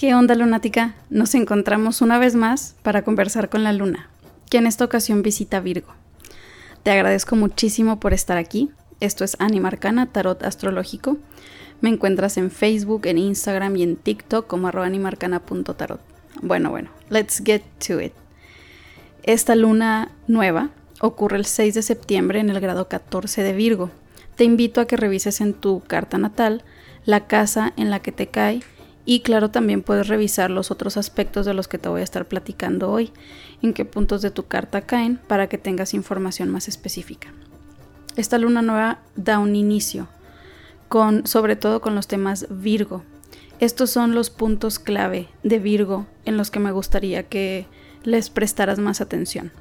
¿Qué onda lunática? Nos encontramos una vez más para conversar con la luna, que en esta ocasión visita Virgo. Te agradezco muchísimo por estar aquí. Esto es Animarcana Tarot Astrológico. Me encuentras en Facebook, en Instagram y en TikTok como animarcana.tarot. Bueno, bueno, let's get to it. Esta luna nueva ocurre el 6 de septiembre en el grado 14 de Virgo. Te invito a que revises en tu carta natal la casa en la que te cae y claro, también puedes revisar los otros aspectos de los que te voy a estar platicando hoy, en qué puntos de tu carta caen para que tengas información más específica. Esta luna nueva da un inicio, con, sobre todo con los temas Virgo. Estos son los puntos clave de Virgo en los que me gustaría que les prestaras más atención.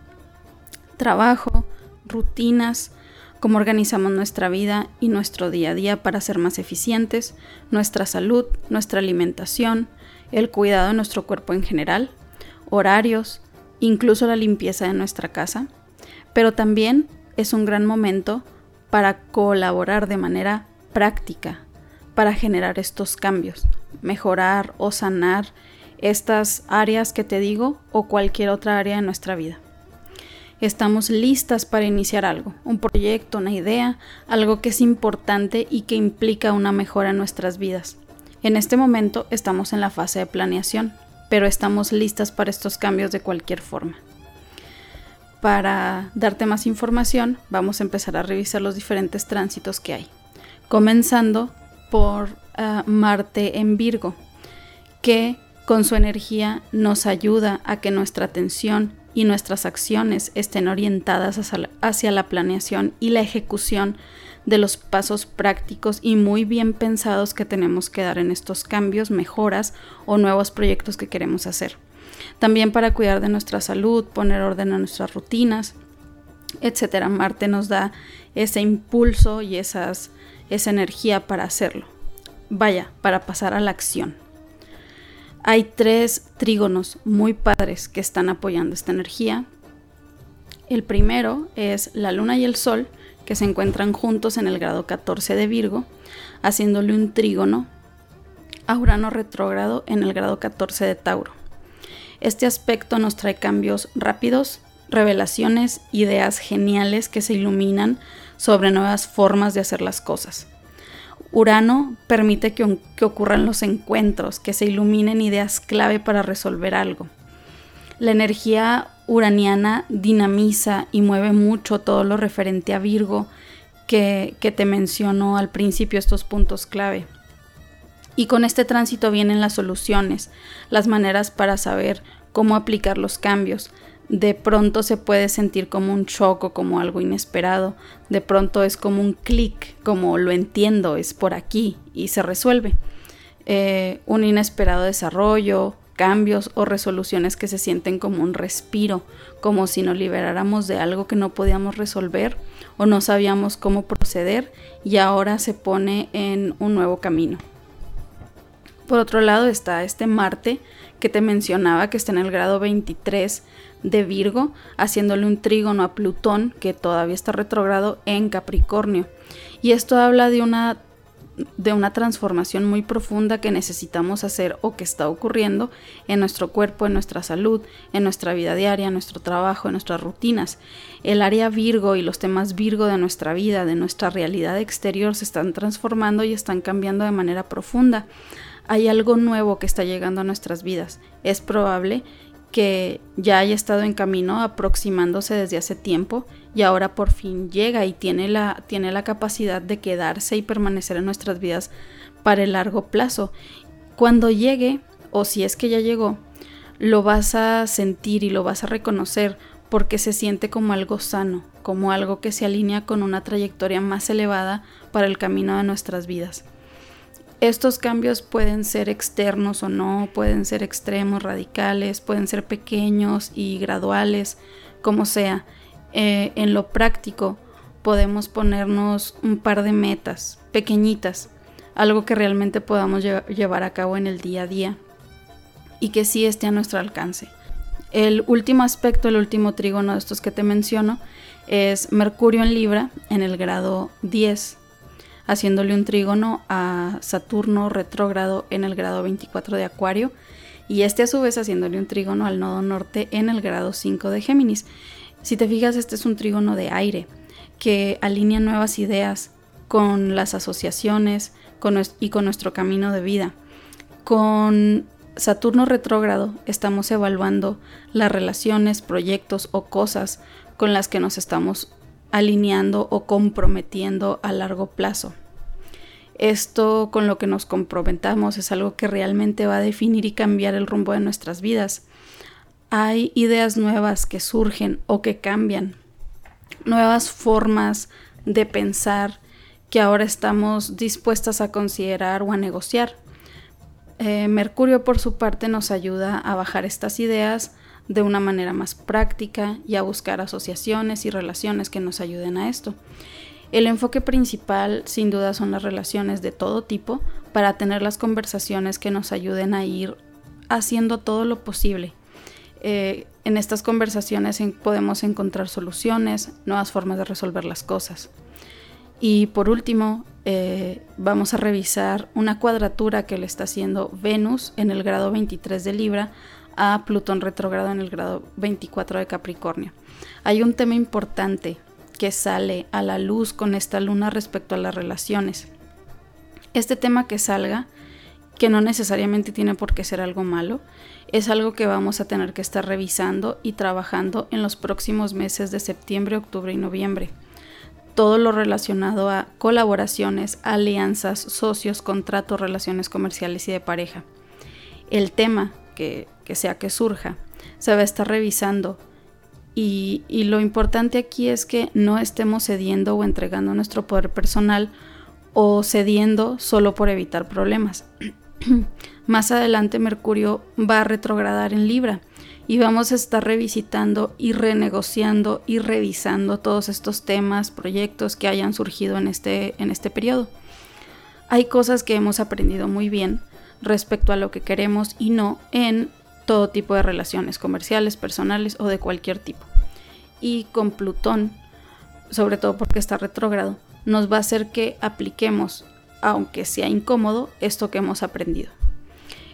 Trabajo, rutinas, cómo organizamos nuestra vida y nuestro día a día para ser más eficientes, nuestra salud, nuestra alimentación, el cuidado de nuestro cuerpo en general, horarios, incluso la limpieza de nuestra casa, pero también es un gran momento para colaborar de manera práctica para generar estos cambios, mejorar o sanar estas áreas que te digo o cualquier otra área de nuestra vida estamos listas para iniciar algo, un proyecto, una idea, algo que es importante y que implica una mejora en nuestras vidas. En este momento estamos en la fase de planeación, pero estamos listas para estos cambios de cualquier forma. Para darte más información, vamos a empezar a revisar los diferentes tránsitos que hay, comenzando por ah, Marte en Virgo, que con su energía nos ayuda a que nuestra atención y nuestras acciones estén orientadas hacia la planeación y la ejecución de los pasos prácticos y muy bien pensados que tenemos que dar en estos cambios, mejoras o nuevos proyectos que queremos hacer. También para cuidar de nuestra salud, poner orden a nuestras rutinas, etcétera. Marte nos da ese impulso y esas, esa energía para hacerlo. Vaya, para pasar a la acción. Hay tres trígonos muy padres que están apoyando esta energía. El primero es la luna y el sol, que se encuentran juntos en el grado 14 de Virgo, haciéndole un trígono a Urano retrógrado en el grado 14 de Tauro. Este aspecto nos trae cambios rápidos, revelaciones, ideas geniales que se iluminan sobre nuevas formas de hacer las cosas. Urano permite que, ocurran los encuentros, que se iluminen ideas clave para resolver algo. La energía uraniana dinamiza y mueve mucho todo lo referente a Virgo que, que te menciono al principio, estos puntos clave. Y con este tránsito vienen las soluciones, las maneras para saber cómo aplicar los cambios, de pronto se puede sentir como un shock o como algo inesperado, de pronto es como un clic, como lo entiendo, es por aquí y se resuelve. Eh, un inesperado desarrollo, cambios o resoluciones que se sienten como un respiro, como si nos liberáramos de algo que no podíamos resolver o no sabíamos cómo proceder y ahora se pone en un nuevo camino. Por otro lado está este Marte que te mencionaba que está en el grado 23 de Virgo, haciéndole un trígono a Plutón, que todavía está retrogrado en Capricornio. Y esto habla de una de una transformación muy profunda que necesitamos hacer o que está ocurriendo en nuestro cuerpo, en nuestra salud, en nuestra vida diaria, en nuestro trabajo, en nuestras rutinas. El área Virgo y los temas Virgo de nuestra vida, de nuestra realidad exterior, se están transformando y están cambiando de manera profunda. Hay algo nuevo que está llegando a nuestras vidas. Es probable que ya haya estado en camino aproximándose desde hace tiempo y ahora por fin llega y tiene la, tiene la capacidad de quedarse y permanecer en nuestras vidas para el largo plazo. Cuando llegue, o si es que ya llegó, lo vas a sentir y lo vas a reconocer porque se siente como algo sano, como algo que se alinea con una trayectoria más elevada para el camino de nuestras vidas. Estos cambios pueden ser externos o no, pueden ser extremos, radicales, pueden ser pequeños y graduales, como sea. Eh, en lo práctico podemos ponernos un par de metas pequeñitas, algo que realmente podamos llevar a cabo en el día a día y que sí esté a nuestro alcance. El último aspecto, el último trígono de estos que te menciono, es Mercurio en Libra en el grado 10 haciéndole un trígono a Saturno retrógrado en el grado 24 de Acuario y este a su vez haciéndole un trígono al nodo norte en el grado 5 de Géminis. Si te fijas, este es un trígono de aire que alinea nuevas ideas con las asociaciones y con nuestro camino de vida. Con Saturno retrógrado estamos evaluando las relaciones, proyectos o cosas con las que nos estamos alineando o comprometiendo a largo plazo. Esto con lo que nos comprometamos es algo que realmente va a definir y cambiar el rumbo de nuestras vidas. Hay ideas nuevas que surgen o que cambian, nuevas formas de pensar que ahora estamos dispuestas a considerar o a negociar. Eh, Mercurio por su parte nos ayuda a bajar estas ideas de una manera más práctica y a buscar asociaciones y relaciones que nos ayuden a esto. El enfoque principal sin duda son las relaciones de todo tipo para tener las conversaciones que nos ayuden a ir haciendo todo lo posible. Eh, en estas conversaciones podemos encontrar soluciones, nuevas formas de resolver las cosas. Y por último, eh, vamos a revisar una cuadratura que le está haciendo Venus en el grado 23 de Libra a Plutón retrogrado en el grado 24 de Capricornio. Hay un tema importante que sale a la luz con esta luna respecto a las relaciones. Este tema que salga, que no necesariamente tiene por qué ser algo malo, es algo que vamos a tener que estar revisando y trabajando en los próximos meses de septiembre, octubre y noviembre. Todo lo relacionado a colaboraciones, alianzas, socios, contratos, relaciones comerciales y de pareja. El tema que que sea que surja, se va a estar revisando. Y, lo importante aquí es que no estemos cediendo o entregando nuestro poder personal o cediendo solo por evitar problemas. Más adelante Mercurio va a retrogradar en Libra y vamos a estar revisitando y renegociando y revisando todos estos temas, proyectos que hayan surgido en este, en este periodo. Hay cosas que hemos aprendido muy bien respecto a lo que queremos y no en todo tipo de relaciones comerciales, personales o de cualquier tipo. Y con Plutón, sobre todo porque está retrógrado, nos va a hacer que apliquemos, aunque sea incómodo, esto que hemos aprendido.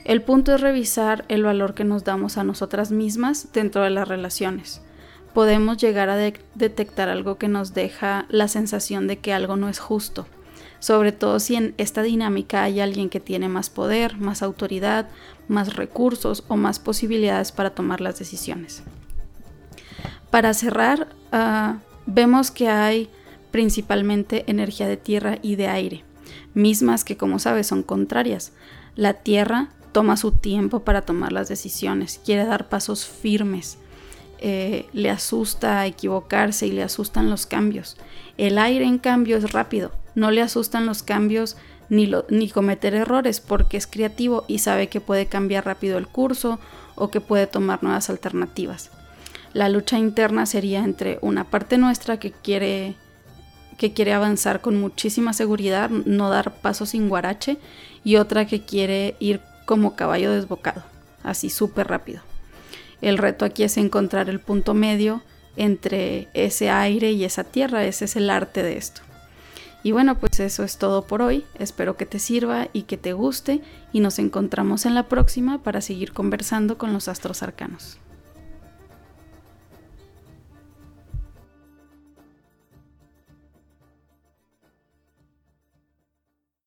El punto es revisar el valor que nos damos a nosotras mismas dentro de las relaciones. Podemos llegar a detectar algo que nos deja la sensación de que algo no es justo, sobre todo si en esta dinámica hay alguien que tiene más poder, más autoridad, más recursos o más posibilidades para tomar las decisiones. Para cerrar, ah, vemos que hay principalmente energía de tierra y de aire, mismas que como sabes son contrarias. La tierra toma su tiempo para tomar las decisiones, quiere dar pasos firmes, eh, le asusta equivocarse y le asustan los cambios. El aire en cambio es rápido, no le asustan los cambios ni, ni cometer errores porque es creativo y sabe que puede cambiar rápido el curso o que puede tomar nuevas alternativas. La lucha interna sería entre una parte nuestra que quiere que quiere avanzar con muchísima seguridad, no dar pasos sin guarache, y otra que quiere ir como caballo desbocado, así súper rápido. El reto aquí es encontrar el punto medio entre ese aire y esa tierra, ese es el arte de esto. Y bueno, pues eso es todo por hoy. Espero que te sirva y que te guste y nos encontramos en la próxima para seguir conversando con los astros arcanos.